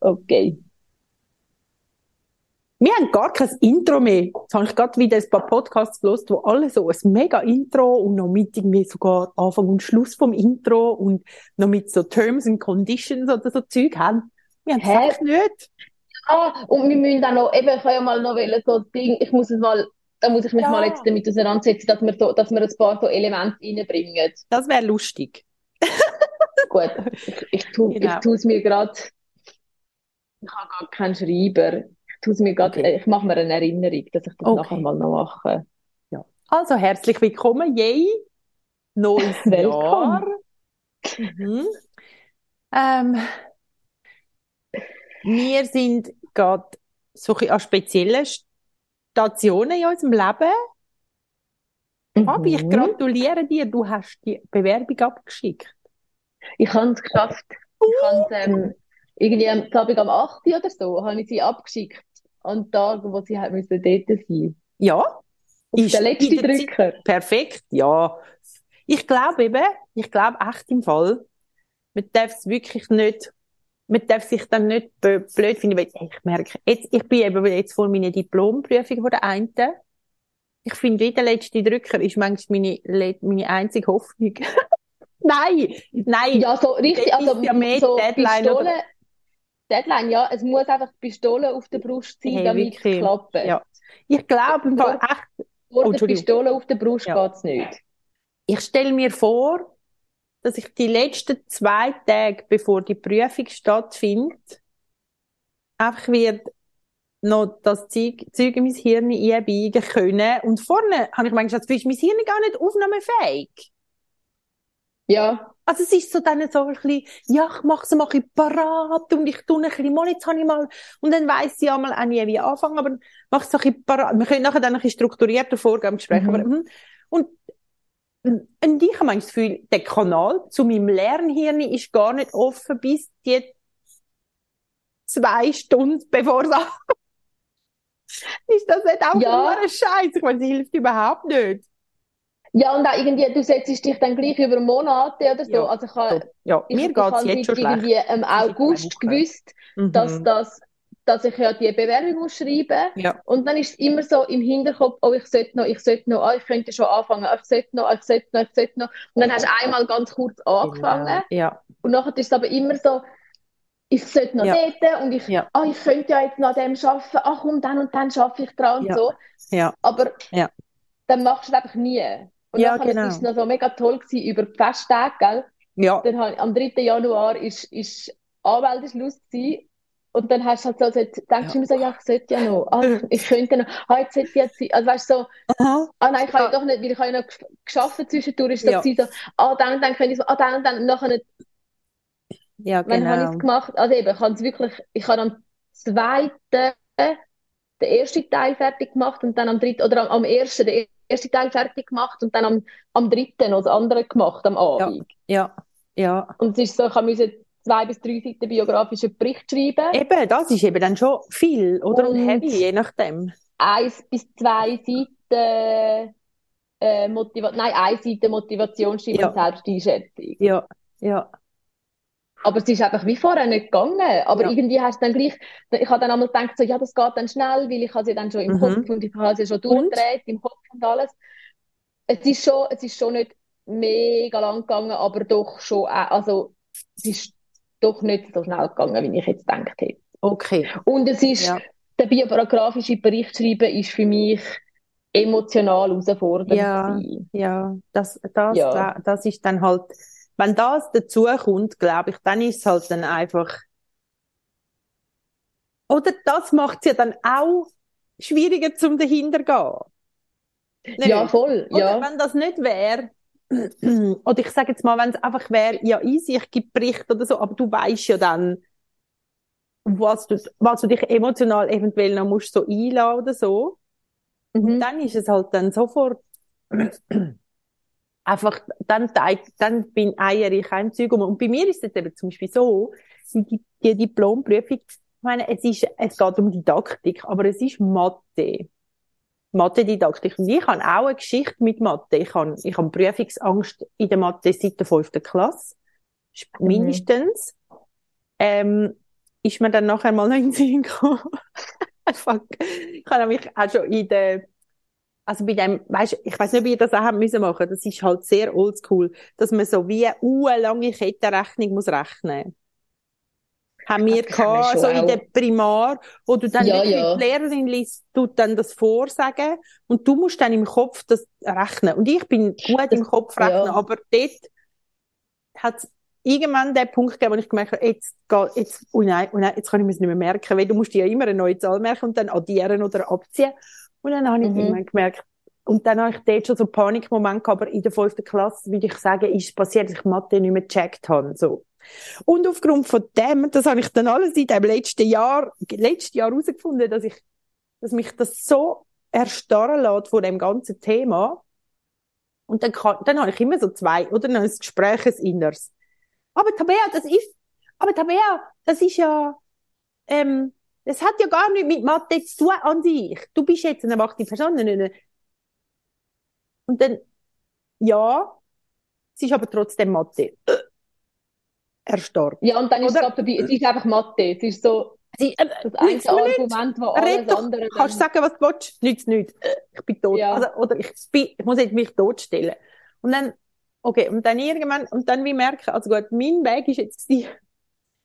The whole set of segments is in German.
Okay. Wir haben gar kein Intro mehr. Jetzt habe ich gerade wieder ein paar Podcasts gelesen, wo alle so ein mega Intro und noch mit irgendwie sogar Anfang und Schluss vom Intro und noch mit so Terms and Conditions oder so Zeug haben. Wir haben es nicht. Ah, und wir müssen dann noch, eben, ich habe ja mal noch wollen, so Ding, ich muss es mal, da muss ich mich ja. mal jetzt damit auseinandersetzen, dass wir, so, dass wir ein paar so Elemente reinbringen. Das wäre lustig. Gut, ich, ich tue genau. es mir gerade, ich habe gar keinen Schreiber mir grad, okay. ich mache mir eine Erinnerung, dass ich das okay. nachher mal noch mache. Ja. Also herzlich willkommen, yay! Neues Jahr. Mhm. Ähm, wir sind gerade so an speziellen Stationen in unserem Leben. Mhm. Aber ich gratuliere dir, du hast die Bewerbung abgeschickt. Ich habe es geschafft. Uh. Ich habe ähm, irgendwie am Abend am 8. oder so, habe ich sie abgeschickt an Tag, wo sie halt müssen dort sein Ja. Auf ist der letzte Drücker. Perfekt, ja. Ich glaube eben, ich glaube echt im Fall, man darf es wirklich nicht, man darf sich dann nicht blöd finden, weil ich merke, jetzt, ich bin eben jetzt vor meiner Diplomprüfung von der einen. Ich finde, wie der letzte Drücker ist manchmal meine, meine einzige Hoffnung. nein, nein. Ja, so richtig, also, ja mehr so Deadline Pistole, oder, Deadline, ja, es muss einfach die Pistole auf der Brust sein, hey, damit es klappt. Ja. Ich glaube im Fall echt... Oh, Pistole auf der Brust ja. geht es nicht. Ich stelle mir vor, dass ich die letzten zwei Tage, bevor die Prüfung stattfindet, einfach wird noch das Zeug, Zeug in mein Hirn einbiegen können. Und vorne habe ich manchmal das Gefühl, ist mein Hirn gar nicht aufnahmefähig. Ja. Also es ist so dann so ein bisschen, ja, ich mache es mal ein parat und ich tue ein bisschen, mal, jetzt habe ich mal, und dann weiss ich einmal auch nie, wie anfangen, aber mach es ein bisschen parat. Wir können nachher dann ein bisschen strukturierter vorgehen sprechen, mhm. aber, hm. und, und ich habe manchmal das Gefühl, der Kanal zu meinem Lernhirn ist gar nicht offen bis die zwei Stunden bevor es Ist das nicht auch ja. ein Scheiß? Ich meine, es hilft überhaupt nicht. Ja, und auch irgendwie, du setzt dich dann gleich über Monate oder so. Ja, also ich habe, ja, mir geht's jetzt schon irgendwie schlecht. im August gewusst, mhm. dass das dass ich ja die Bewerbung muss schreiben ja. und dann ist es immer so im Hinterkopf, oh, ich sollte noch, ich sollte noch, oh, ich könnte schon anfangen, oh, ich sollte noch, oh, ich sollte noch, ich sollte noch. Und dann hast du einmal ganz kurz angefangen genau. ja. und nachher ist es aber immer so, ich sollte noch ja. dort und ich, ja. oh, ich könnte ja jetzt noch dem arbeiten, ach komm, dann und dann schaffe ich dran und so. Ja. Aber ja. dann machst du es einfach nie. Und ja, nachher genau. war es noch so mega toll gewesen über die Festtage, gell? Ja. Dann am 3. Januar ist, ist Anwälteschluss gewesen. Und dann hast du halt so, also, denkst ja. du immer so, ja, ich sollte ja noch, ah, ich könnte noch, ah, jetzt sollte ich jetzt sein. Also weißt du, so, Aha. ah nein, ich habe ja doch nicht, weil ich habe ja noch geschafft zwischendurch, ist das ja. so, ah, dann und dann könnte ich so, ah, dann und dann, nachher nicht. Ja, genau. Dann habe ich es gemacht, also eben, ich habe es wirklich, ich habe am zweiten den ersten Teil fertig gemacht und dann am dritten, oder am, am ersten den ersten Teil fertig gemacht und dann am, am dritten noch das andere gemacht, am Abend. Ja, ja. ja. Und es ist so, ich musste zwei bis drei Seiten biografischen Bericht schreiben. Eben, das ist eben dann schon viel, oder? Und, und heavy, je nachdem. Eins bis zwei Seiten äh, Motiva nein, eine Seite Motivationsschreiben ja. und Selbsteinschätzung. Ja, ja. Aber es ist einfach wie vorher nicht gegangen. Aber ja. irgendwie hast du dann gleich, ich habe dann einmal gedacht, so, ja, das geht dann schnell, weil ich habe ja dann schon im mhm. Kopf und ich habe ja schon durchgedreht im Kopf und alles. Es ist schon, es ist schon nicht mega lang gegangen, aber doch schon, also, es ist doch nicht so schnell gegangen, wie ich jetzt gedacht hätte. Okay. Und es ist, ja. der biografische Bericht schreiben ist für mich emotional herausfordernd. Ja, ja, das, das, ja. das ist dann halt, wenn das dazu kommt, glaube ich, dann ist es halt dann einfach, oder das macht es ja dann auch schwieriger zum dahinter gehen. Ja, voll, oder wenn das nicht wäre, oder ich sage jetzt mal, wenn es einfach wäre, ja easy, ich gebe Bericht oder so, aber du weißt ja dann, was du, was du dich emotional eventuell noch musst so einladen oder so. Mhm. dann ist es halt dann sofort einfach, dann, dann bin eier ich ein Zeug um. Und bei mir ist es eben zum Beispiel so, die, die Diplomprüfung, ich meine, es ist, es geht um Didaktik, aber es ist Mathe. Mathe-Didaktik. Und ich habe auch eine Geschichte mit Mathe. Ich habe, ich habe Prüfungsangst in der Mathe seit der fünften Klasse. Mhm. Mindestens. Ähm, ist mir dann nachher mal noch in den Sinn gekommen. Fuck. Ich habe nämlich auch schon in der, also bei dem, weißt, ich weiß nicht, wie ihr das auch haben müssen machen. Das ist halt sehr oldschool, dass man so wie eine lange Kettenrechnung muss rechnen. Haben wir Das gehabt, so in auch. der Primar, wo du dann Ja, ja. die Lehrerin liest, tut dann das vorsagen und du musst dann im Kopf das rechnen. Und ich bin gut im Kopf rechnen, ja. aber dort hat es irgendwann den Punkt gegeben, wo ich gemerkt habe, jetzt, geht, jetzt, oh nein, oh nein, jetzt kann ich mir es nicht mehr merken, weil du musst ja immer eine neue Zahl merken und dann addieren oder abziehen. Und dann habe ich Mhm. irgendwann gemerkt, und dann habe ich dort schon so einen Panikmoment gehabt, aber in der fünften Klasse, würde ich sagen, ist passiert, dass ich Mathe nicht mehr gecheckt habe, so. Und aufgrund von dem, das habe ich dann alles in dem letzten Jahr, letztes Jahr herausgefunden, dass ich, dass mich das so erstarren lässt von dem ganzen Thema. Und dann kann, dann habe ich immer so zwei, oder dann ein Gespräch, ein Inneres. Aber Tabea, das ist, aber Tabea, das ist ja, ähm, das hat ja gar nichts mit Mathe zu tun an sich. Du bist jetzt eine erwachsene Person. eine- Und dann, ja, es ist aber trotzdem Mathe. Erstarrt. Ja, und dann ist es Oder- gerade vorbei. Es ist einfach Mathe. Es ist so Sie, äh, das einzige nichts. Argument, das alles doch, andere kannst du sagen, was du willst, nützt nichts. Äh, Ich bin tot. Ja. Also, oder ich, bin, ich muss jetzt mich totstellen. Und dann, okay, und dann irgendwann, und dann wie merken, also gut, mein Weg ist jetzt gewesen,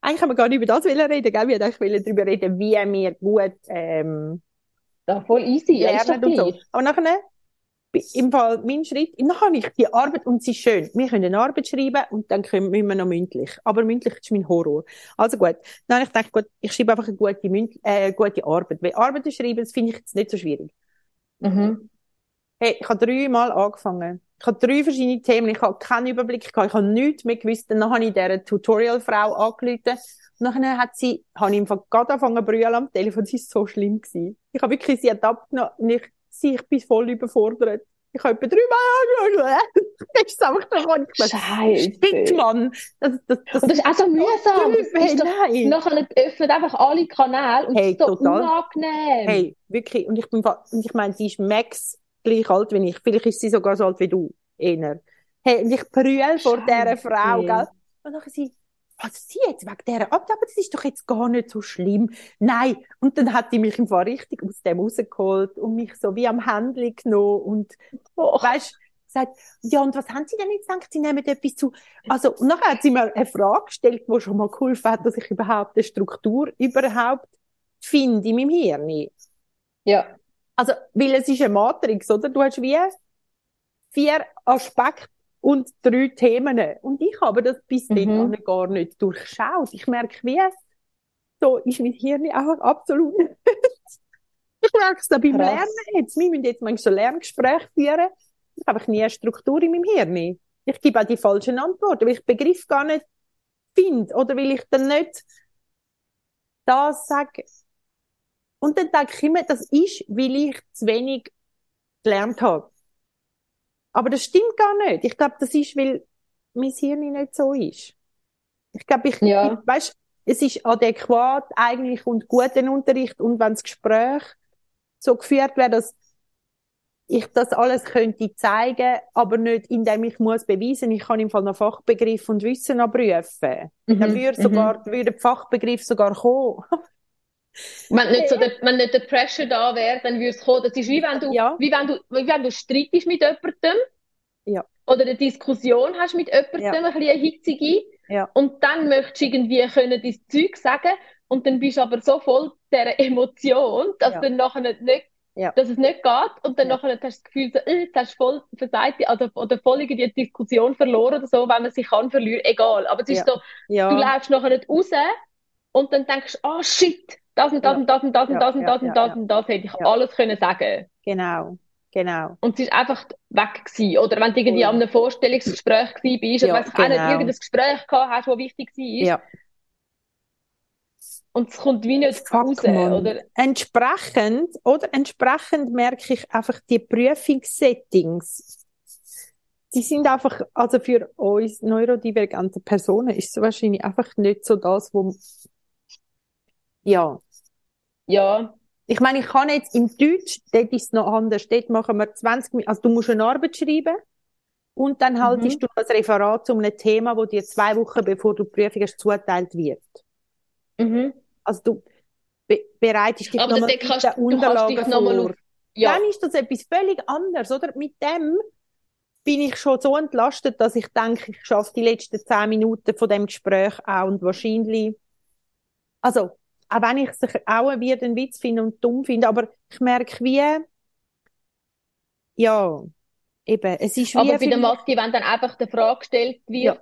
eigentlich haben wir gar nicht über das reden, gell? Wir wollten eigentlich darüber reden, wie wir gut, ähm, Ja, voll easy. Ja, ist und so. Aber nachher, im Fall, mein Schritt, dann habe ich die Arbeit und sie ist schön. Wir können eine Arbeit schreiben und dann können müssen wir noch mündlich. Aber mündlich ist mein Horror. Also gut. Dann habe ich gedacht, gut, ich schreibe einfach eine gute, Münd äh, gute Arbeit. Weil Arbeiten schreiben, das finde ich jetzt nicht so schwierig. Mhm. Hey, ich habe dreimal angefangen. Ich habe drei verschiedene Themen. Ich habe keinen Überblick gehabt. Ich habe nichts mehr gewusst. Dann habe ich dieser Tutorial-Frau angerufen. Und nachher hat sie, habe ich gerade angefangen zu brüllen am Telefon. Sie ist so schlimm gewesen. Ich habe wirklich sie hat abgenommen und ich, sie, ich bin voll überfordert. Ich habe etwa dreimal angeschaut. Das ist einfach da und ich dachte, Scheiße. Shit, Mann. Das, das, das, Und das ist auch so mühsam. Das hey, nein. nachher öffnet einfach alle Kanäle und Hey, es ist so total. unangenehm. Hey, wirklich. Und ich bin, fa- und ich meine, sie ist Max gleich alt wie ich. Vielleicht ist sie sogar so alt wie du. Eher. Hey, und ich brülle vor dieser. Frau, gell? Und dann sie, was sie jetzt wegen dieser Abend, aber das ist doch jetzt gar nicht so schlimm. Nein. Und dann hat die mich im Fall richtig aus dem rausgeholt und mich so wie am Händchen genommen und, Oh. weißt, gesagt, ja, und was haben Sie denn jetzt gedacht? Sie nehmen etwas zu. Also, und nachher hat sie mir eine Frage gestellt, die schon mal geholfen hat, dass ich überhaupt eine Struktur überhaupt finde in meinem Hirn. Ja. Also, weil es ist eine Matrix, oder? Du hast wie vier Aspekte und drei Themen. Und ich habe das bis Mhm. dahin gar nicht durchschaut. Ich merke, wie so ist mein Hirn auch absolut. ich merke es da beim Krass. Lernen jetzt. Wir müssen jetzt manchmal so Lerngespräche führen. Ich habe nie eine Struktur in meinem Hirn. Ich gebe auch die falschen Antworten, weil ich Begriff gar nicht finde oder weil ich dann nicht das sage. Und dann denke ich immer, das ist, weil ich zu wenig gelernt habe. Aber das stimmt gar nicht. Ich glaube, das ist, weil mein Hirn nicht so ist. Ich glaube, ich, Ja. ich weißt, es ist adäquat eigentlich und guten Unterricht und wenn das Gespräch so geführt wäre, dass ich das alles könnte zeigen, aber nicht, indem ich muss beweisen, ich kann im Fall noch Fachbegriff und Wissen abprüfen. Dann Mhm. würde sogar, würde der Fachbegriff sogar kommen. Wenn nicht, so der, wenn nicht der Pressure da wäre, dann würde es kommen. Das ist wie wenn du, Ja. wie wenn du, wie wenn du streitest mit jemandem. Ja. Oder eine Diskussion hast mit jemandem, Ja. ein bisschen eine hitzige. Ja. Und dann möchtest du irgendwie können dein Zeug sagen. Und dann bist du aber so voll dieser Emotion, dass dann nachher nicht, dass es nicht geht. Und dann nachher hast du das Gefühl, so, äh, jetzt hast du voll versagt, also, oder voll irgendwie die Diskussion verloren oder so, wenn man sich kann verlieren. Egal. Aber es ist so, du läufst nachher nicht raus und dann denkst du, ah shit, das und das und das und das und das und das und das und das hätte ich alles können sagen. genau, genau. Und es ist einfach weg gewesen. Oder wenn du irgendwie ja. an einem Vorstellungsgespräch gewesen bist, Ja, oder weiss ich auch nicht, genau. irgendein Gespräch gehabt hast, das wichtig war. Ja. Und es kommt wie nicht Fuck, raus, Mann. oder? Entsprechend, oder entsprechend merke ich einfach die Prüfungssettings. Die sind einfach, also für uns neurodivergente Personen ist es wahrscheinlich einfach nicht so das, wo, ja. Ja. Ich meine, ich kann jetzt im Deutsch, dort ist es noch anders. Dort machen wir 20 Minuten, also du musst eine Arbeit schreiben und dann haltest Mhm. du ein Referat zu einem Thema, wo dir zwei Wochen bevor du die Prüfung hast, zugeteilt wird. Mhm. Also du be bereitest dich nochmal mit kannst- den Unterlagen vor. auf- Ja, Dann ist das etwas völlig anderes, oder? Mit dem bin ich schon so entlastet, dass ich denke, ich schaffe die letzten zehn Minuten von dem Gespräch auch und wahrscheinlich, also, auch wenn ich es auch wieder einen Witz finde und dumm finde, aber ich merke wie, ja, eben, es ist wie aber bei der Mathe, wenn dann einfach die Frage gestellt wird,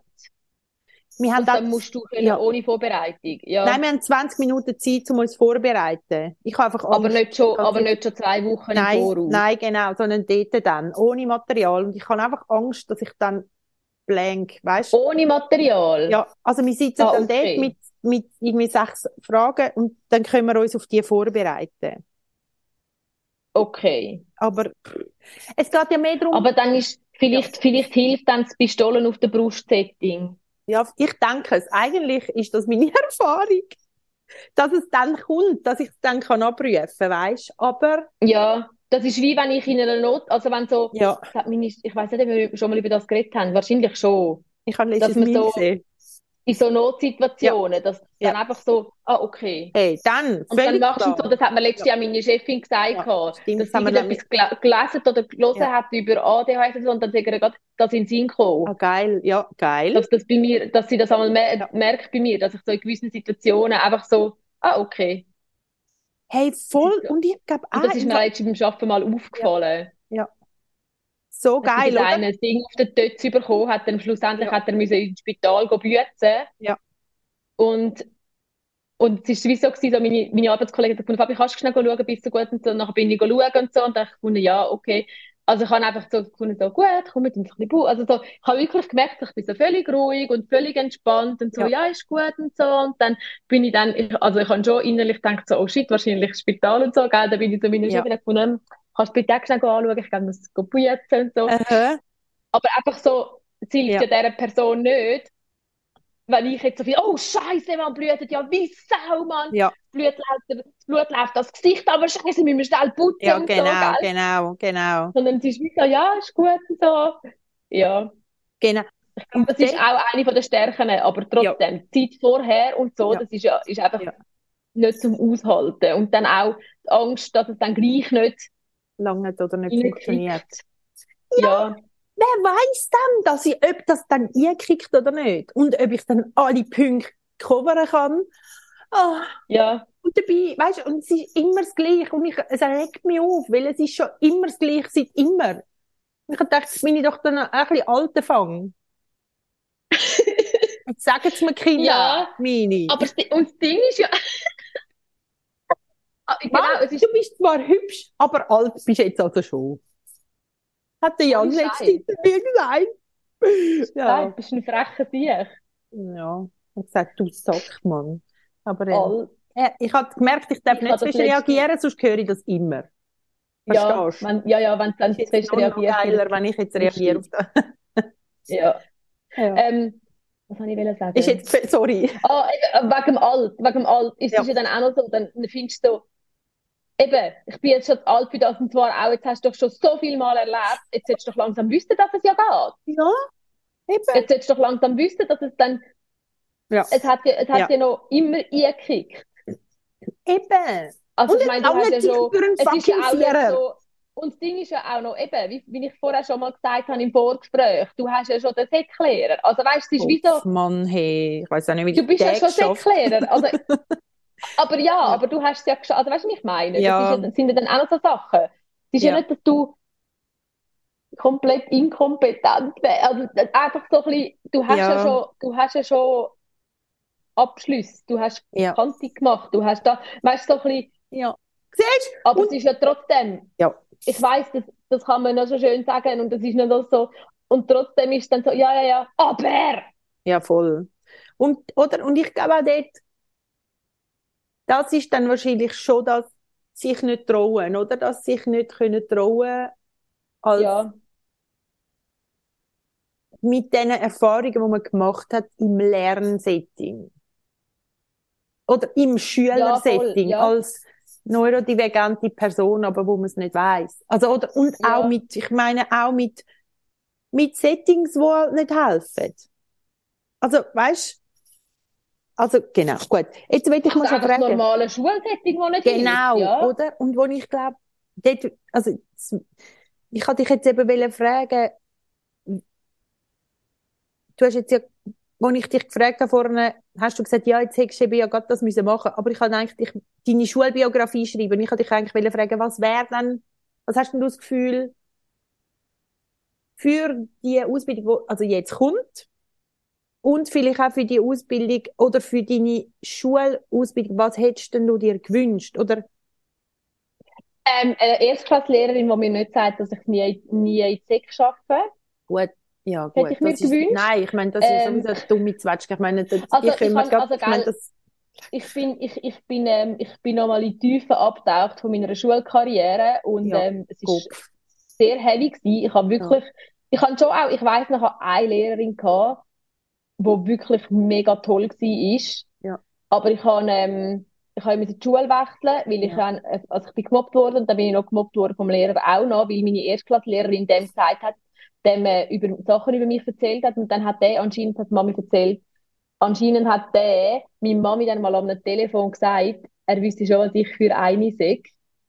wir haben dann das- musst du ja. ohne Vorbereitung. Ja. Nein, wir haben 20 Minuten Zeit, um uns vorzubereiten. Ich habe einfach aber nicht schon, aber ich- nicht schon zwei Wochen im Nein, Voraus. nein, genau, sondern dort dann, ohne Material. Und ich habe einfach Angst, dass ich dann blank, weißt Ohne Material. Ja, also wir sitzen Ah, dann okay. dort mit, mit irgendwie sechs Fragen und dann können wir uns auf die vorbereiten. Okay. Aber es geht ja mehr darum, Aber dann ist, vielleicht, vielleicht hilft dann das Pistolen auf der Brust-Setting. ja, ich denke es, eigentlich ist das meine Erfahrung, dass es dann kommt, dass ich es dann kann abprüfen, weißt Aber, Ja, das ist wie wenn ich in einer Not, also wenn so, ja, ich weiß nicht, ob wir schon mal über das geredet haben, wahrscheinlich schon. ich habe letztes Mal so- gesehen. In so Notsituationen, dass Ja. dann einfach so, ah, okay. Hey, dann, Und dann machst du so, das hat mir letztes Jahr meine Chefin gesagt, Ja, gehabt, stimmt, dass das sie gel gelesen oder gelesen Ja. hat über ADHS und so, und dann sagt er gerade, das in den Sinn gekommen. Ah, geil, ja, geil. Dass das bei mir, dass sie das einmal mer Ja. merkt bei mir, dass ich so in gewissen Situationen einfach so, ah, okay. Hey, voll, und ich glaube Und auch, das ist mir jetzt beim Arbeiten mal aufgefallen. So geil, oder? eine Ding auf den Tötz bekommen hat, dann schlussendlich Ja. hat er müssen ins Spital bützen. Ja. Und, und es ist wie so gewesen, so meine, meine Arbeitskollegin hat gesagt, Fabi, kannst du schnell schauen, bist du gut und so. Und dann bin ich schauen und so und dann gefunden, ja, okay. Also ich habe einfach so gefunden, so gut, komm mit uns ein bisschen bu- Also so, ich habe wirklich gemerkt, ich bin so völlig ruhig und völlig entspannt und so, Ja. ja, ist gut und so. Und dann bin ich dann, also ich habe schon innerlich gedacht, so, oh shit, wahrscheinlich Spital und so, gell. Dann bin ich so meine Ja. Chefin gefunden, kannst du bitte auch anschauen, ich muss go bützen und so. Aha. Aber einfach so, es hilft Ja. ja dieser Person nicht, wenn ich jetzt so viel, oh Scheiße, man blutet ja wie Sau, Mann. Ja, Blut läuft, das Blut läuft das Gesicht, aber Scheiße, müssen wir schnell putzen ja, und so, genau, genau, genau, Sondern es ist wie so, ja, ist gut und so. Ja, genau. das ist auch eine den Stärken, aber trotzdem, die Zeit vorher und so, Ja. das ist ja, ist einfach Ja. nicht zum Aushalten. Und dann auch die Angst, dass es dann gleich nicht Lange nicht oder nicht funktioniert. reinkriegt. Ja, Wer weiß dann, dass ich, ob das dann einkriegt oder nicht? Und ob ich dann alle Punkte covern kann? Ah, ja, und dabei, weißt du, und es ist immer das Gleiche. Und ich, es regt mich auf, weil es ist schon immer das Gleiche seit immer. Und ich habe gedacht, jetzt bin ich doch dann ein bisschen alter Fang. Jetzt sagen es mir Kinder, Ja, meine. aber und das Ding ist ja, Ah, genau, Mann, es ist du bist zwar hübsch, aber alt bist jetzt also schon. Hat der Jan letztens zu mir gesagt. Ja. Ja. Du bist ein frecher Sieg. Ja. Ich habe gesagt, du Sack, Mann. Aber äh, ich habe gemerkt, ich darf Ich nicht zwischen reagieren, sonst höre ich das immer. Ja, Verstehst du? wenn, ja, ja, wenn du dann ist noch reagierst. geiler, wenn ich jetzt reagiere auf das. Ja. Ja. Ähm, was soll ich sagen? Ist jetzt, sorry. Ah, wegen dem Alt, wegen dem Alt. Es Ja. ist ja dann auch noch so, dann findest du so, eben, ich bin jetzt schon alt für das und zwar auch, jetzt hast du doch schon so viel Mal erlebt, jetzt solltest du doch langsam wissen, dass es ja geht. Ja, eben. Jetzt solltest du doch langsam wissen, dass es dann, Ja. es hat ja, es hat Ja. ja noch immer eingekickt. Eben. Also Und ich meine, du hast ja schon, es ist ja auch nicht so, und das Ding ist ja auch noch, eben, wie, wie ich vorher schon mal gesagt habe im Vorgespräch, du hast ja schon den Säcklehrer. Also weißt du, es ist wie so, Mann, hey. Ich weiß auch nicht, wie du bist ja schon. Säcklehrer. Also, aber ja, aber du hast es ja geschafft. Also weißt du, was ich meine? Das, Ja. ist ja, das sind ja dann auch noch so Sachen. Es ist ja, Ja. nicht, dass du komplett inkompetent wärst. Also einfach so ein bisschen, du hast ja, Ja. schon, du hast ja schon Abschlüsse, du hast Ja. Kante gemacht, du hast da, weißt du, so ein bisschen, Ja. Siehst aber Und- es ist ja trotzdem, Ja. ich weiß, das, das kann man noch so schön sagen und das ist nicht so, und trotzdem ist es dann so, ja, ja, ja, aber! Ja, voll. Und, oder, und ich glaube auch dort, das ist dann wahrscheinlich schon das, sich nicht trauen, oder? Dass sich nicht können trauen, als Ja, mit den Erfahrungen, die man gemacht hat im Lernsetting. Oder im Schülersetting, ja. als neurodivergente Person, aber wo man es nicht weiß. Also, oder, und Ja. auch mit, ich meine, auch mit, mit Settings, die halt nicht helfen. Also, weißt also, genau, gut. Jetzt will ich mal Das schon ist fragen. normale Schulsetting, das nicht Genau, hilft, ja. oder? Und wo ich glaube, dort, also, ich hatte dich jetzt eben fragen, du hast jetzt ja, wo ich dich gefragt habe vorne, hast du gesagt, ja, jetzt hättest du eben ja gerade das müssen machen, aber ich habe eigentlich deine Schulbiografie schreiben ich habe dich eigentlich fragen, was wäre denn, was hast denn du das Gefühl für die Ausbildung, wo, also jetzt kommt, und vielleicht auch für die Ausbildung oder für deine Schulausbildung, was hättest denn du dir gewünscht? Oder Ähm, eine Erstklasslehrerin, die mir nicht sagt, dass ich nie, nie in die Sek arbeite. Gut, ja, Hätte gut. ich mir das ist, gewünscht. nein, ich meine, das Ähm, ist sowieso eine dumme Zwetschge. Ich meine, das, Also, die können wir ich grad- kann- also, ich meine, das, Ich bin, ich, ich bin, ähm, ich bin nochmal in die Tiefe abgetaucht von meiner Schulkarriere und Ja, ähm, es ist Kopf. sehr heavy gewesen. Ich habe wirklich, ich habe schon auch, ich weiss noch, ich eine Lehrerin gehabt, die wirklich mega toll war. ist. Ja. Aber ich habe, ähm, ich habe die Schule wechseln, weil ich, Ja. äh, also ich bin gemobbt worden und dann bin ich noch gemobbt worden vom Lehrer auch noch, weil meine Erstklasslehrerin dem gesagt hat, dem äh, über Sachen über mich erzählt hat und dann hat der anscheinend hat Mami erzählt, anscheinend hat der meine Mami dann mal am Telefon gesagt, er wüsste schon, was ich für eine sei.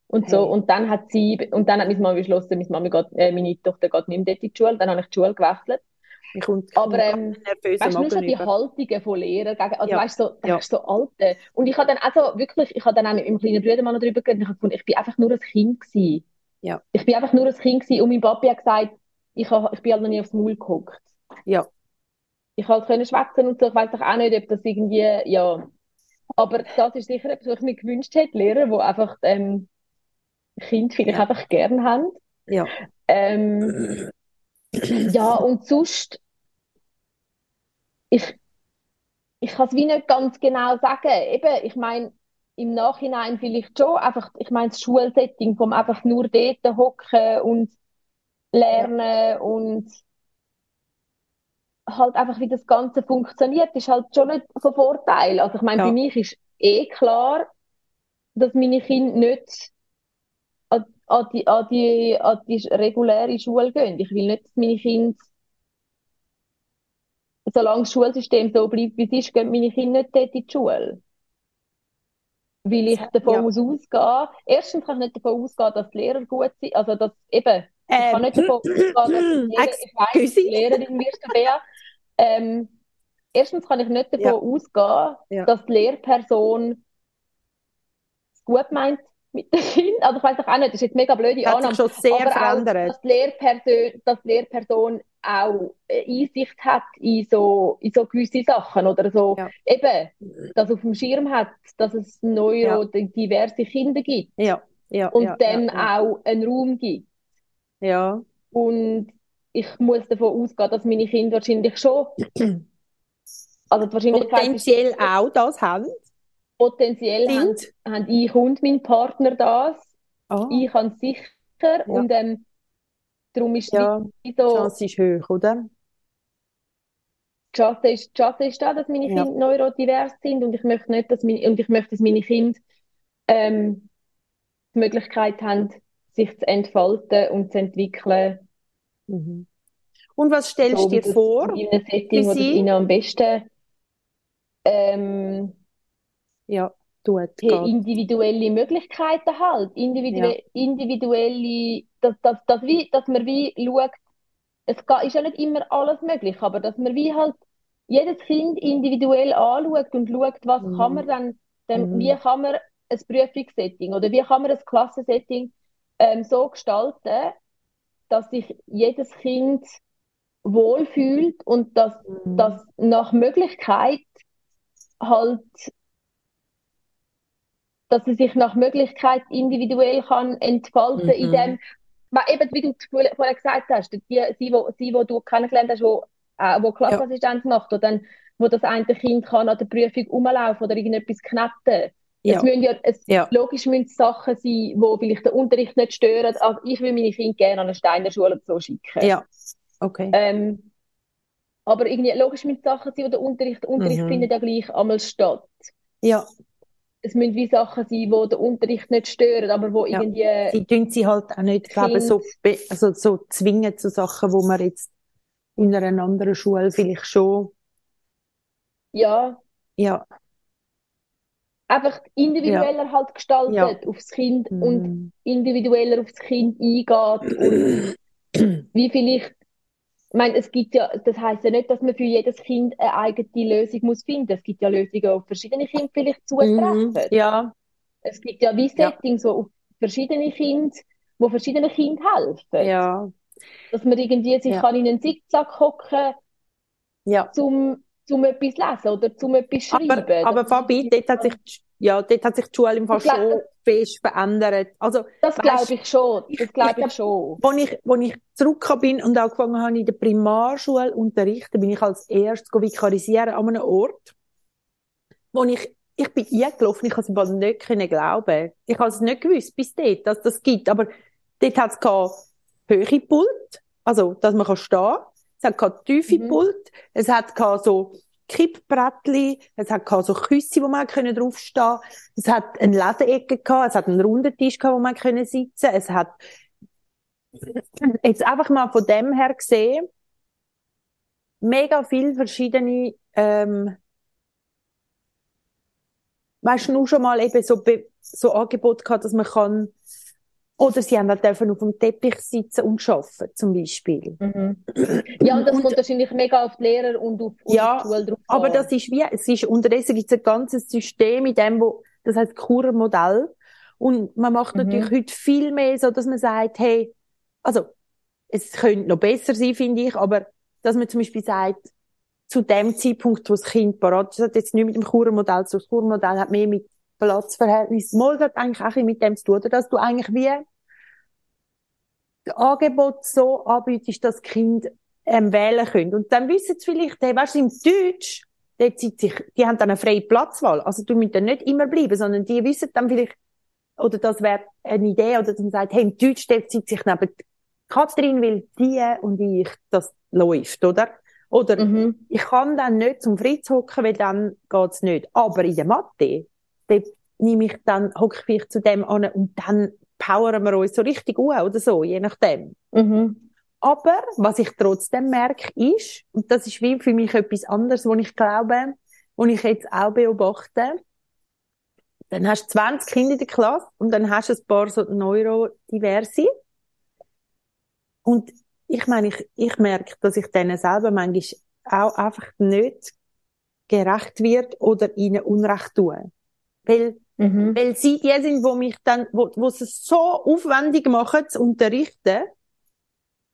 Und so. Hey. Und dann hat sie, und dann hat meine Mami beschlossen, meine Mami geht, äh, meine Tochter geht nicht mehr dort in die Schule. Dann habe ich die Schule gewechselt. Kommt, Aber, ähm, Weißt du, nur schon die. Haltungen von Lehrern gegen, also Ja. weißt du, so, Ja. so alte. Und ich habe dann auch so, wirklich, ich habe dann auch mit meinem kleinen Bruder mal noch drüber geredet, und ich habe gefunden, ich bin einfach nur ein Kind gewesen. Ja. Ich bin einfach nur ein Kind gewesen und mein Papi hat gesagt, ich, habe, ich bin halt noch nie aufs Maul geguckt. Ja, Ich halt können schwätzen und so, ich weiß doch auch nicht, ob das irgendwie, ja. Aber das ist sicher etwas, was ich mir gewünscht hätte, Lehrer, die einfach, ähm, Kinder vielleicht Ja. einfach gern haben. ja. Ähm, ja, und sonst, ich, ich kann es wie nicht ganz genau sagen. Eben, ich meine, im Nachhinein vielleicht schon, einfach, ich meine, das Schulsetting vom einfach nur dort hocken und lernen und halt einfach, wie das Ganze funktioniert, ist halt schon nicht von Vorteil. Also ich meine, Ja. bei mir ist eh klar, dass meine Kinder nicht an, die, an die, an die reguläre Schule gehen. Ich will nicht, dass meine Kinder, solange das Schulsystem so bleibt, wie es ist, gehen meine Kinder nicht dort in die Schule. Weil ich davon Ja. muss ausgehen, erstens kann ich nicht davon ausgehen, dass die Lehrer gut sind, also dass eben, ich kann nicht davon ausgehen, dass die Lehrer, ich weiss, Excuse. Lehrerin wirst du, Bea. Ähm, erstens kann ich nicht davon Ja. ausgehen, dass die Lehrperson es gut meint mit den Kindern. Also ich weiß auch nicht, das ist jetzt mega blöde Hat sich Annahme. schon sehr Aber auch, verändert. dass die Lehrperson, dass die Lehrperson auch Einsicht hat in so, in so gewisse Sachen oder so, Ja. eben, das auf dem Schirm hat, dass es neurodiverse Kinder gibt Ja, ja, und ja, dem ja, auch einen Raum gibt. ja. Und ich muss davon ausgehen, dass meine Kinder wahrscheinlich schon, also die Wahrscheinlichkeit ist, Potenziell auch das haben. Potenziell haben, Sind. haben ich und mein Partner das. Ah, Ich kann sicher und ähm, darum ist ja, die so, Chance ist hoch, oder? die Chance ist, die Chance ist da, dass meine Ja. Kinder neurodivers sind und ich möchte nicht, dass meine, und ich möchte, dass meine Kinder ähm, die Möglichkeit haben, sich zu entfalten und zu entwickeln, Mhm. Und was stellst du so dir vor? in einem Setting, das ihnen am besten ähm, Ja, tut, hey, individuelle Möglichkeiten halt, individuelle, individuelle, dass, dass, dass, wie, dass man wie schaut, es ist ja nicht immer alles möglich, aber dass man wie halt jedes Kind individuell anschaut und schaut, was Mhm. kann man dann, dann Mhm. wie kann man ein Prüfungssetting oder wie kann man ein Klassensetting ähm, so gestalten, dass sich jedes Kind wohlfühlt und dass, Mhm. dass nach Möglichkeit halt dass er sich nach Möglichkeit individuell kann entfalten in Mhm. dem, weil eben, wie du vorher gesagt hast, die, sie, wo, sie, wo du kennengelernt hast, wo, äh, wo Klassenassistenz macht, oder dann, wo das eine Kind kann an der Prüfung rumlaufen oder irgendetwas kneten. Ja. Es müssen ja, es, Ja. logisch müssen es Sachen sein, wo vielleicht den Unterricht nicht stören. Also ich will meine Kinder gerne an eine Steiner Schule oder so schicken. Ja, okay. Ähm, aber irgendwie, logisch müssen es Sachen sein, wo der Unterricht, der Unterricht Mhm. findet ja gleich einmal statt. Ja, es müssen wie Sachen sein, die den Unterricht nicht stören, aber wo ja. irgendwie... Sie tun sie halt auch nicht, glaube so, also so zwingen zu Sachen, wo man jetzt in einer anderen Schule vielleicht schon... Ja. Ja. Einfach individueller ja. halt gestaltet ja. aufs Kind mm. und individueller aufs Kind eingeht und wie vielleicht ich meine, es gibt ja, das heißt ja nicht, dass man für jedes Kind eine eigene Lösung muss finden. Es gibt ja Lösungen, auf verschiedene Kinder vielleicht zutreffen. Mhm, ja. Es gibt ja wie Settings, ja. wo auf verschiedene Kinder, wo verschiedene Kinder helfen. Ja. Dass man irgendwie sich ja. kann in einen Zickzack hocken, ja. zum, zum etwas lesen oder zum etwas schreiben. Aber, aber Fabi, dort hat sich ja, dort hat sich die Schule im Fall schon fest verändert. Also, das glaube ich schon. Das glaube ich, ich, schon. Als ich, als ich zurückgekommen bin und angefangen habe in der Primarschule unterrichten, bin ich als erstes vikarisieren an einem Ort, wo ich, ich bin eingelaufen, ich konnte es nicht können glauben. Ich habe es nicht gewusst bis dort, dass das gibt. Aber dort hat es höhere Pult, also, dass man stehen kann. Es hat tiefe mhm. Pult. Es hat so Kippbrettli, es hat so Küsse, wo man können draufstehen Es hat eine Leseecke gehabt, es hat einen runden Tisch gehabt, wo man können sitzen Es hat jetzt einfach mal von dem her gesehen, mega viele verschiedene, ähm, weißt du, nur schon mal eben so, so Angebot gehabt, dass man kann oder sie haben halt dürfen auf dem Teppich sitzen und arbeiten, zum Beispiel. Mhm. Ja, und das und, kommt wahrscheinlich mega auf die Lehrer und auf, auf ja, die Schule drauf aber das ist wie, es ist, unterdessen gibt es ein ganzes System in dem, wo, das heißt Kurmodell. Und man macht mhm. natürlich heute viel mehr so, dass man sagt, hey, also, es könnte noch besser sein, finde ich, aber, dass man zum Beispiel sagt, zu dem Zeitpunkt, wo das Kind parat ist, das hat jetzt nicht mit dem Kurmodell zu, das Kurmodell hat mehr mit Platzverhältnis. Mal hat eigentlich auch mit dem zu tun, dass du eigentlich wie das Angebot so anbietest, dass Kind ähm, wählen können. Und dann wissen sie vielleicht, hey, weißt du, im Deutsch, dort sich, die haben dann eine freie Platzwahl. Also du musst dann nicht immer bleiben, sondern die wissen dann vielleicht, oder das wäre eine Idee, oder dann sagt, hey, im Deutsch dort sitzt sich neben Kathrin, weil die und ich, das läuft, oder? Oder mhm. ich kann dann nicht zum Fritz hocken, weil dann geht's nicht. Aber in der Mathe, dort nehme ich dann, hocke ich vielleicht zu dem an und dann powern wir uns so richtig an oder so, je nachdem. Mhm. Aber was ich trotzdem merke, ist, und das ist wie für mich etwas anderes, wo ich glaube, wo ich jetzt auch beobachte, dann hast du 20 Kinder in der Klasse und dann hast du ein paar so neurodiverse. Und ich meine, ich, ich merke, dass ich denen selber manchmal auch einfach nicht gerecht wird oder ihnen Unrecht tue. Weil Mhm. Weil sie die sind, wo mich dann, wo, wo sie es so aufwendig machen zu unterrichten,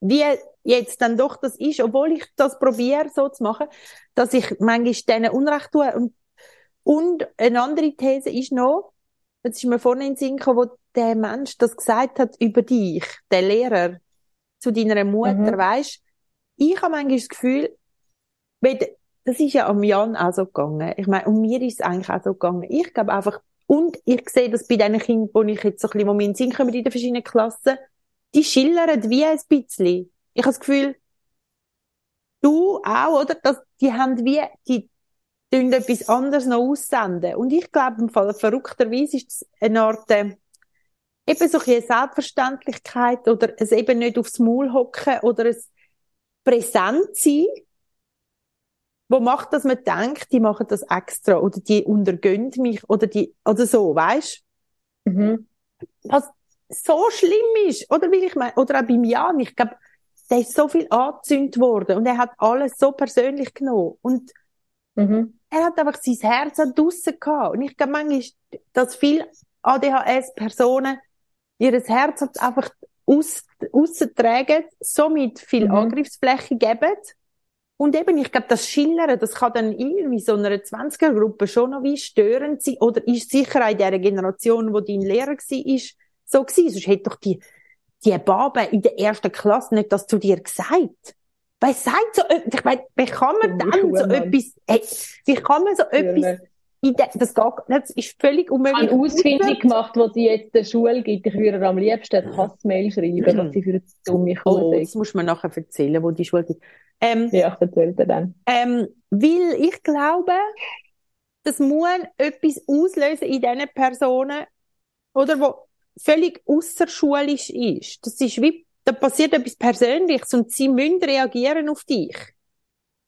wie jetzt dann doch das ist, obwohl ich das probiere so zu machen, dass ich manchmal denen Unrecht tue. Und, und eine andere These ist noch, jetzt ist mir vorne in den Sinn gekommen, wo der Mensch das gesagt hat über dich, der Lehrer, zu deiner Mutter, mhm. weisst, ich habe manchmal das Gefühl, das ist ja am Jan auch so gegangen. Ich meine, um mir ist es eigentlich auch so gegangen. Ich glaube einfach, und ich sehe das bei den Kindern, die ich jetzt so ein bisschen, wo in den Sinn kommen in den verschiedenen Klassen, die schillern wie ein bisschen. Ich habe das Gefühl, du auch, oder? Dass, die haben wie, die tun etwas anderes noch aussenden. Und ich glaube, im Fall, verrückterweise ist es eine Art, äh, eben so eine Selbstverständlichkeit oder es eben nicht aufs Maul hocken oder es präsent sein wo macht, dass man denkt, die machen das extra oder die untergönnt mich oder die, oder so, weißt? Mhm. Was so schlimm ist, oder will ich meine, oder auch beim Jan, ich glaube, der ist so viel angezündet worden und er hat alles so persönlich genommen und mhm. er hat einfach sein Herz an draussen gehabt und ich glaube manchmal, dass viele ADHS-Personen ihr Herz einfach aus, tragen, somit viel mhm. Angriffsfläche geben und eben, ich glaube, das Schillern, das kann dann irgendwie so einer 20er-Gruppe schon noch wie störend sein. Oder ist sicher auch in der Generation, wo dein Lehrer war, ist, so gewesen. Sonst hätte doch die, die Babe in der ersten Klasse nicht das zu dir gesagt. Weil sagt so, ich meine, wie kann man dann so etwas, hey, wie kann man so etwas das, geht, das ist völlig unmöglich. Ich habe eine Ausfindung gemacht, die sie jetzt der Schule gibt. Ich würde am liebsten eine Hassmail schreiben, was sie für eine dumme Kurse oh, Das muss man nachher erzählen, wo die Schule gibt. Ähm, ja, ich erzähle dir dann. Ähm, weil ich glaube, das muss etwas auslösen in diesen Personen, oder, wo völlig außerschulisch ist. Das ist wie, da passiert etwas Persönliches und sie müssen reagieren auf dich.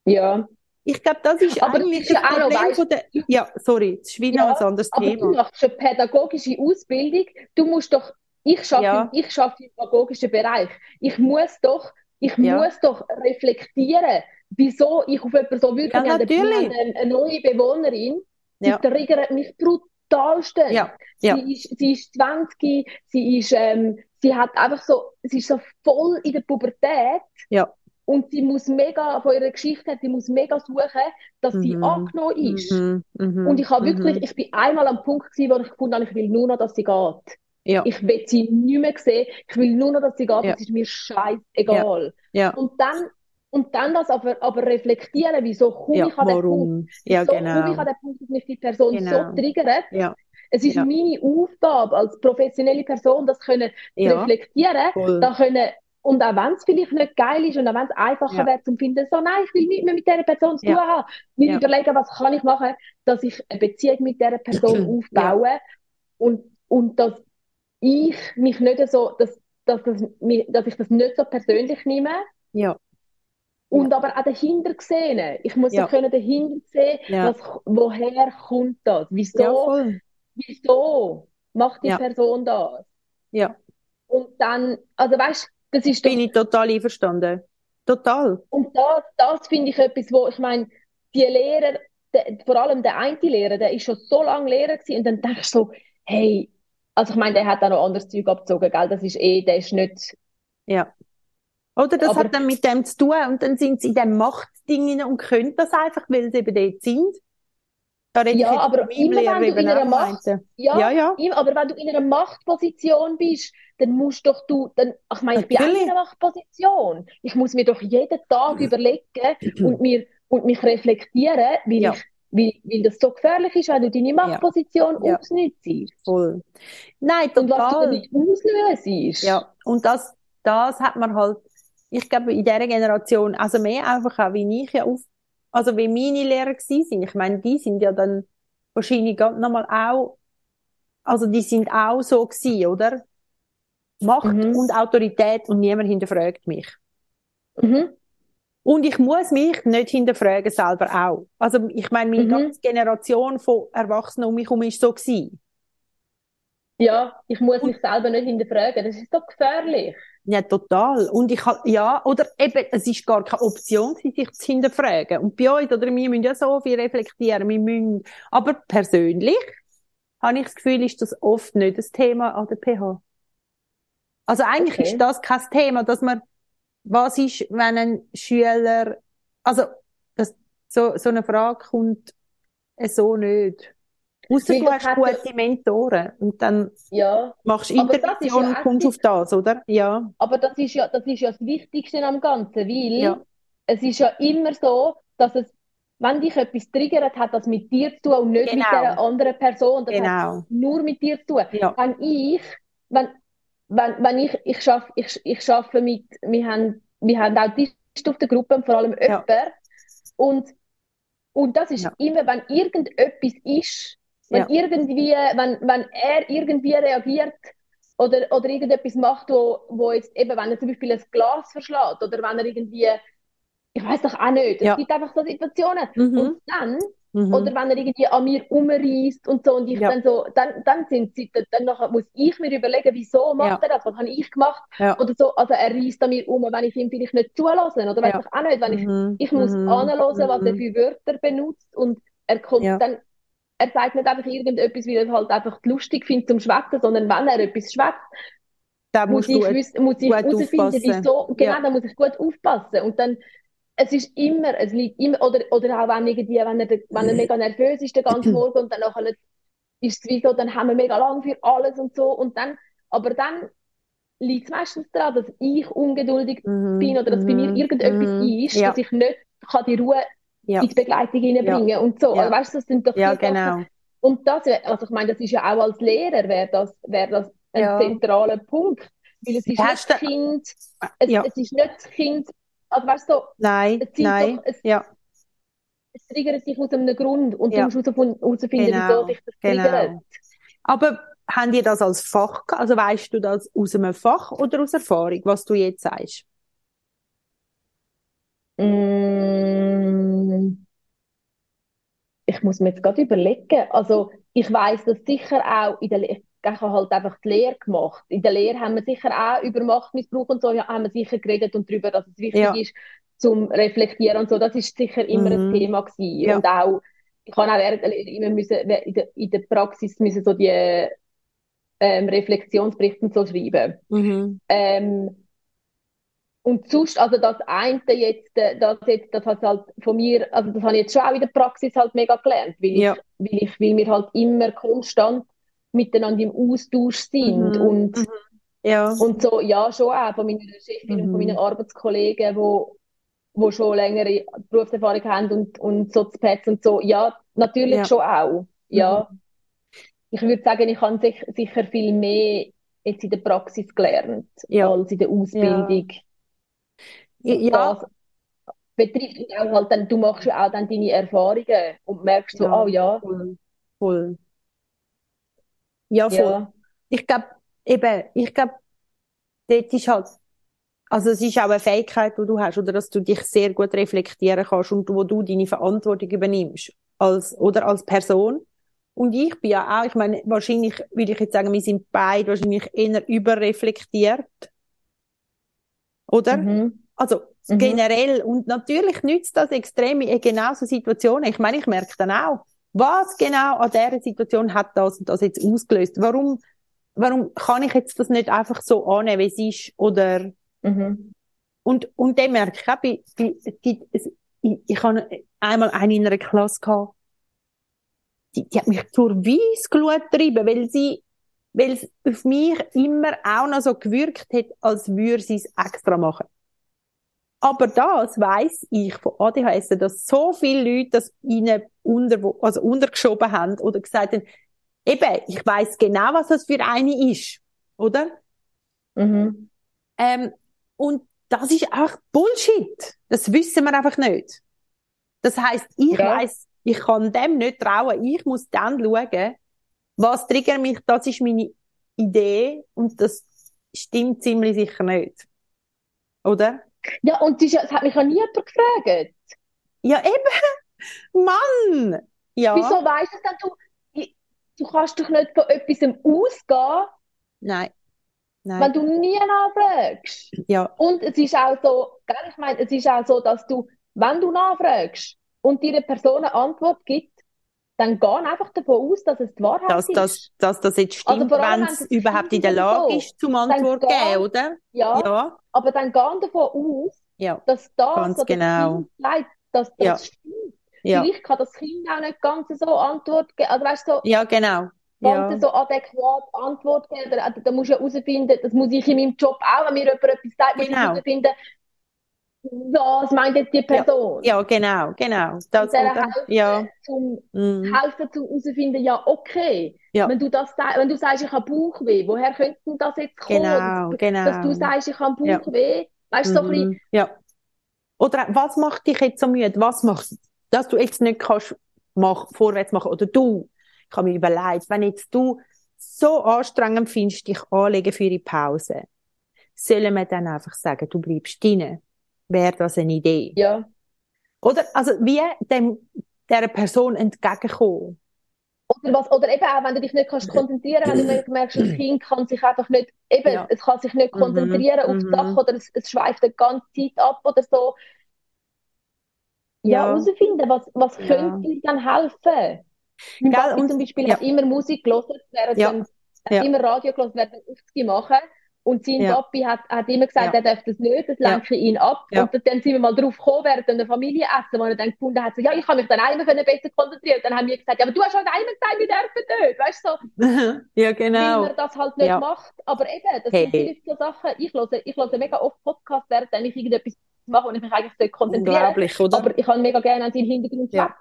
Ja. Ich glaube, das ist aber eigentlich das das auch noch, Problem weißt, von der, ja, sorry, das ist wieder Ja, ein anderes aber du Thema. machst eine pädagogische Ausbildung. Du musst doch, ich schaffe, Ja. ich schaffe im pädagogischen Bereich. Ich muss doch, ich Ja. muss doch reflektieren, wieso ich auf jemanden so wirke. Ja, eine- natürlich. haben eine neue Bewohnerin, die Ja. triggert mich brutalst. Ja, ja. Sie ist, sie ist 20, sie ist, ähm, sie hat einfach so, sie ist so voll in der Pubertät. Ja. Und sie muss mega, von ihrer Geschichte her, sie muss mega suchen, dass sie Mhm. angenommen ist. Mhm, mhm, Und ich habe wirklich, mhm. ich bin einmal am Punkt gewesen, wo ich gefunden habe, ich will nur noch, dass sie geht. Ja, Ich will sie nicht mehr sehen. Ich will nur noch, dass sie geht. Ja. Es ist mir scheißegal. ja, Und dann, und dann das aber, aber reflektieren, wieso komme ja, ich an den Punkt? Ja, Wieso komme ich genau. an den Punkt, dass mich die Person Genau. so triggert? Ja, Es ist Ja. meine Aufgabe als professionelle Person, das können reflektieren, voll. da können, und auch wenn es vielleicht nicht geil ist und auch wenn es einfacher Ja. wäre zum finden, so, nein, ich will nicht mehr mit dieser Person zu Ja. tun haben. Wir Ja. überlegen, was kann ich machen, dass ich eine Beziehung mit dieser Person aufbaue und, und dass ich mich nicht so, dass, dass, das, mi- dass ich das nicht so persönlich nehme. Ja, Und aber auch dahinter sehen. Ich muss ja können dahinter sehen, was, woher kommt das? Wieso? wieso macht die. Person das? Ja, Und dann, also weißt das ist bin ich total einverstanden. Total. und das, das finde ich etwas, wo ich meine, die Lehrer, der, vor allem der eine Lehrer, der ist schon so lange Lehrer gewesen, und dann denkst du so, hey, also ich meine, der hat auch noch anderes Zeug abgezogen, gell? Das ist eh, der ist nicht, Ja. Oder das Aber- hat dann mit dem zu tun und dann sind sie in dem Machtding rein und können das einfach, weil sie eben dort sind. Da rede Ja, jetzt aber immer Lehrer wenn du in einer Macht- meinte. ja, Ja, ja. ihm- aber wenn du in einer Machtposition bist, dann musst doch du, dann, ich meine, ich bin auch in einer Machtposition. Ich muss mir doch jeden Tag überlegen und mir, und mich reflektieren, weil Ja. ich, weil, weil das so gefährlich ist, wenn du deine Machtposition Ja. ausnützt. Voll. Nein, Und was du total. damit auslöst. Ja, und das, das hat man halt, ich glaube, in dieser Generation, also mehr einfach auch, wie ich ja auf, also wie meine Lehrer gewesen sind. Ich meine, die sind ja dann wahrscheinlich nochmal auch, also die sind auch so gewesen, oder? Macht Mhm. und Autorität und niemand hinterfragt mich. Mhm. Und ich muss mich nicht hinterfragen selber auch. Also ich meine, meine Mhm. ganze Generation von Erwachsenen um mich herum ist so gewesen. Ja, ich muss mich selber nicht hinterfragen. Das ist doch gefährlich. Ja, total. Und ich hab, ja, oder eben, es ist gar keine Option, sich zu hinterfragen. Und bei uns, oder wir müssen ja so viel reflektieren, wir müssen, aber persönlich habe ich das Gefühl, ist das oft nicht das Thema an der PH. Also eigentlich Okay. ist das kein Thema, dass man, was ist, wenn ein Schüler, also, das, so, so eine Frage kommt äh, so nicht. Weil du hast hat ja- gute Mentoren und dann Ja. machst du Aber das ist Intervention ja und kommst auf das, oder? Ja. Aber das ist ja, das ist ja das Wichtigste am Ganzen, weil Ja. es ist ja immer so, dass es, wenn dich etwas triggert, hat das mit dir zu tun und nicht mit Genau. der anderen Person. Das hat Genau. nur mit dir zu tun. Ja. Wenn ich, wenn, wenn, wenn ich, ich schaffe, ich, ich schaffe mit, wir haben, wir haben Autisten auf der Gruppe, und vor allem Ja. jemand. Und, und das ist Ja. immer, wenn irgendetwas ist, wenn Ja. irgendwie, wenn, wenn er irgendwie reagiert oder, oder irgendetwas macht, wo, wo jetzt eben, wenn er zum Beispiel ein Glas verschlägt oder wenn er irgendwie, ich weiß doch auch nicht, Ja. es gibt einfach so Situationen. Mhm. Und dann Mhm. oder wenn er irgendwie an mir umreißt und so und ich Ja. dann so, dann, dann sind sie, dann, nachher muss ich mir überlegen, wieso macht er das, was habe ich gemacht oder so, also er reißt an mir um, wenn ich ihm vielleicht nicht zulasse oder weiß ich auch nicht, wenn ich, Mhm. ich muss Mhm. anhören, was er Mhm. für Wörter benutzt und er kommt dann, er sagt nicht einfach irgendetwas, weil er es halt einfach lustig findet zum Schwätzen, sondern wenn er etwas schwätzt, Da muss ich, wissen, muss ich herausfinden, wieso, genau, Ja. da muss ich gut aufpassen. Und dann, es ist immer, es liegt immer, oder, oder auch wenn irgendwie, wenn er, wenn er mega nervös ist den ganzen Morgen und dann nachher ist es wie so, dann haben wir mega lang für alles und so und dann, aber dann liegt es meistens daran, dass ich ungeduldig Mhm. bin oder dass bei mir Mhm. irgendetwas Mhm. ist, Ja. dass ich nicht kann die Ruhe Ja. in die Begleitung reinbringen und so. Ja. Also, weißt du, das sind doch Ja, Sachen, genau. und das, wär- also ich meine, das ist ja auch als Lehrer wäre das, wäre das ein Ja. zentraler Punkt. Weil es ist Hast nicht das Kind, es, Ja. es ist nicht das Kind, also weißt du, Nein, es nein, doch, es, ja. es triggert dich aus einem Grund und ja. du musst herausfinden, genau. wieso dich das triggert. Genau. Aber haben die das als Fach, also weißt du das aus einem Fach oder aus Erfahrung, was du jetzt sagst? Mm, ich muss mir jetzt gerade überlegen. Also ich weiß das sicher auch in der ich habe halt einfach die Lehre gemacht. In der Lehre haben wir sicher auch über Machtmissbrauch und so, ja, haben wir sicher geredet und darüber, dass es wichtig ja. ist, zum Reflektieren und so. Das ist sicher immer mhm. ein Thema gewesen. Ja. Und auch, ich habe auch während der Lehre immer müssen, in der, in der Praxis müssen so die ähm, Reflexionsberichte so schreiben. Mhm. Ähm, und sonst, also das eine jetzt, äh, das jetzt, das hat halt von mir, also das habe ich jetzt schon auch in der Praxis halt mega gelernt, weil ja. ich, weil ich, weil wir halt immer konstant miteinander im Austausch sind mhm. und, mhm. Ja. und so, ja, schon auch von meiner Chefin mhm. und von meinen Arbeitskollegen, wo, wo schon längere Berufserfahrung haben und, und so Pets und so, ja, natürlich ja. schon auch, ja. Mhm. Ich würde sagen, ich habe sich, sicher viel mehr jetzt in der Praxis gelernt, ja. als in der Ausbildung. Ja. Ja. Das betrifft auch halt dann, du machst ja auch dann deine Erfahrungen und merkst so, oh ja. Voll. voll. Ja, voll. Ja. Ich glaube, eben, ich glaube, dort ist halt, also es ist auch eine Fähigkeit, die du hast, oder dass du dich sehr gut reflektieren kannst und wo du deine Verantwortung übernimmst, als, oder als Person. Und ich bin ja auch, ich meine, wahrscheinlich würde ich jetzt sagen, wir sind beide wahrscheinlich eher überreflektiert. Oder? Mhm. Also mhm. generell. Und natürlich nützt das extrem in genau so Situationen. Ich meine, ich merke dann auch, was genau an dieser Situation hat das und das jetzt ausgelöst? Warum, warum kann ich jetzt das nicht einfach so annehmen, wie es ist? Oder, mhm. und, und dann merke ich auch, bei, bei, die, ich, ich habe einmal eine in einer Klasse gehabt, die, die hat mich zur Weissglut getrieben, weil sie, weil es auf mich immer auch noch so gewirkt hat, als würde sie es extra machen. Aber das weiß ich von ADHS, dass so viele Leute das ihnen unter, also untergeschoben haben oder gesagt haben, eben, ich weiß genau, was das für eine ist, oder? Mhm. Ähm, und das ist auch Bullshit. Das wissen wir einfach nicht. Das heißt, ich ja. weiß, ich kann dem nicht trauen. Ich muss dann schauen, was triggert mich. Das ist meine Idee und das stimmt ziemlich sicher nicht. Oder? Ja, und das, hat mich ja nie jemand gefragt. Ja, eben. Mann! Ja. Wieso weißt du denn, du, du kannst doch nicht von etwas ausgehen? Nein. Nein. Wenn du nie nachfragst. Ja. Und es ist auch so, ich meine, es ist auch so, dass du, wenn du nachfragst und dir eine Person eine Antwort gibt, dann gehen einfach davon aus, dass es die Wahrheit dass, ist. Dass, dass das jetzt also stimmt, also wenn es überhaupt in der Lage ist, zum Antwort zu geben, oder? Ja, ja, aber dann gehen davon aus, ja, dass das, ganz was genau. Leid, dass das ja. stimmt. Ja. Vielleicht kann das Kind auch nicht ganz so Antwort geben. Also, weißt, so, ja, genau. Ganz ja. so adäquat Antwort geben. Da, da musst du ja herausfinden, das muss ich in meinem Job auch, wenn mir jemand etwas sagt, muss genau. ich herausfinden, was meint jetzt die Person? Ja, ja genau, genau. Das und dann, ja. zum mm. helfen, zum herauszufinden, ja, okay. Ja. Wenn du das, wenn du sagst, ich habe Bauchweh, woher könnte das jetzt kommen? Genau, genau. Dass du sagst, ich habe Bauchweh, ja. weißt du, so ein bisschen. Mhm. Ja. Oder was macht dich jetzt so müde? Was machst dass du jetzt nicht kannst mach, vorwärts machen? Oder du, ich habe mir überlegt, wenn jetzt du so anstrengend findest, dich anlegen für die Pause, sollen wir dann einfach sagen, du bleibst drinnen? Wäre das eine Idee. Ja. Oder, also, wie dem, der Person entgegenkommen. Oder was, oder eben auch, wenn du dich nicht kannst konzentrieren, wenn du merkst, das Kind kann sich einfach nicht, eben, ja. es kann sich nicht mhm. konzentrieren mhm. auf die Sache oder es, es schweift die ganze Zeit ab oder so. Ja, herausfinden, was, was ja. könnte dir dann helfen? Mein Papi zum Beispiel ja. hat immer Musik gelesen, während ja. Dann, hat immer Radio gelesen, während er 50 machen. Und sein ja. Papi hat, hat immer gesagt, ja. er darf das nicht, das lenke ja. ihn ab. Ja. Und dann sind wir mal drauf gekommen, während der Familie essen, wo er dann gefunden hat, so, ja, ich kann mich dann einmal besser konzentrieren. Dann haben wir gesagt, ja, aber du hast halt einmal gesagt, wir dürfen nicht, weißt du, so. ja, genau. Weil er das halt nicht macht. Aber eben, das hey. sind so Sachen, ich höre, ich höre mega oft Podcasts, während ich irgendetwas mache, wo ich mich eigentlich konzentrieren Unglaublich, oder? Aber ich kann mega gerne an seinen Hintergrund ja.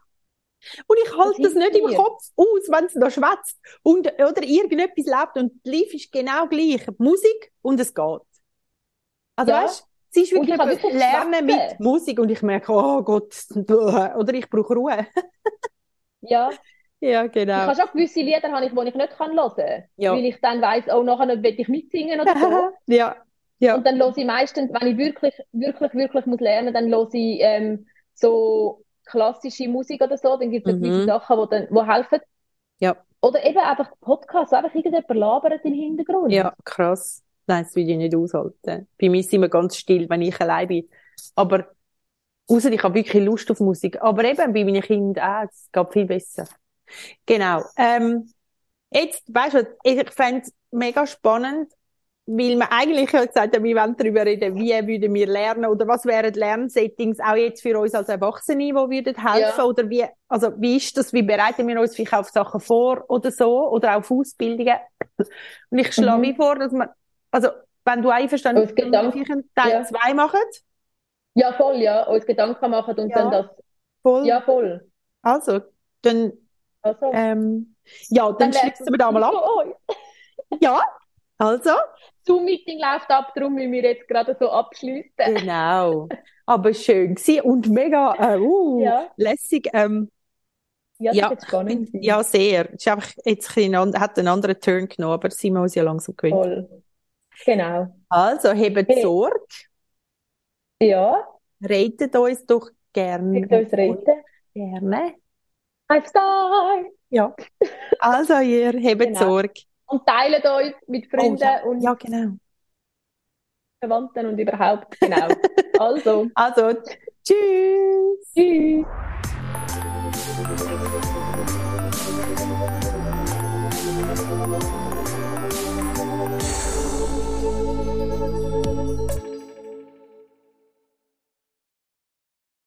Und ich halte das, das nicht im Kopf aus, wenn es da schwätzt und, oder irgendetwas lebt und lief ist genau gleich. Musik und es geht. Also ja. weißt Sie ist wirklich, wirklich Lernen mit Musik und ich merke, oh Gott, oder ich brauche Ruhe. ja. Ja, genau. Ich habe schon gewisse Lieder, habe ich, die ich nicht kann hören kann. Ja. Weil ich dann weiss, oh, nachher will ich mitsingen oder so. ja. ja. Und dann höre ich meistens, wenn ich wirklich, wirklich, wirklich muss lernen, dann höre ich ähm, so klassische Musik oder so. Dann gibt es mhm. gewisse Sachen, die, dann, die helfen. Ja. Oder eben einfach Podcasts, wo einfach irgendjemand labert im Hintergrund. Ja, krass. Nein, das will ich nicht aushalten. Bei mir ist es immer ganz still, wenn ich allein bin. Aber, außer ich habe wirklich Lust auf Musik. Aber eben bei meinen Kindern auch, es geht viel besser. Genau. Ähm, jetzt, weißt du, ich fände es mega spannend, weil wir eigentlich ja gesagt haben, wir wollen darüber reden, wie würden wir lernen oder was wären Lernsettings auch jetzt für uns als Erwachsene, die würden helfen ja. oder wie, also wie ist das, wie bereiten wir uns vielleicht auf Sachen vor oder so oder auf Ausbildungen und ich schlage mhm. mir vor, dass man, also wenn du einverstanden bist, vielleicht einen Teil 2 ja. machen. Ja, voll, ja, uns Gedanken machen und ja. dann das. Voll. Ja, voll. Also, dann, also. Ähm, ja, dann, dann schließen wir da mal ab. Oh. ja, also. Zoom-Meeting läuft ab, darum müssen wir jetzt gerade so abschließen. Genau. Aber schön gewesen und mega äh, uh, ja. lässig. Ähm, ja, ja, ist spannend. Ja, sehr. Es ist einfach jetzt ein, hat einen anderen Turn genommen, aber wir uns ja langsam gewöhnt. Voll. Genau. Also, hebt hey. Sorge. Ja. Redet uns doch gerne. Redet uns reden. Gerne. Five Star. Ja. Also, ihr hebt genau. Sorge und teilen euch mit Freunden oh, ja. und ja, genau. Verwandten und überhaupt. Genau. Also. also, tschüss. Tschüss.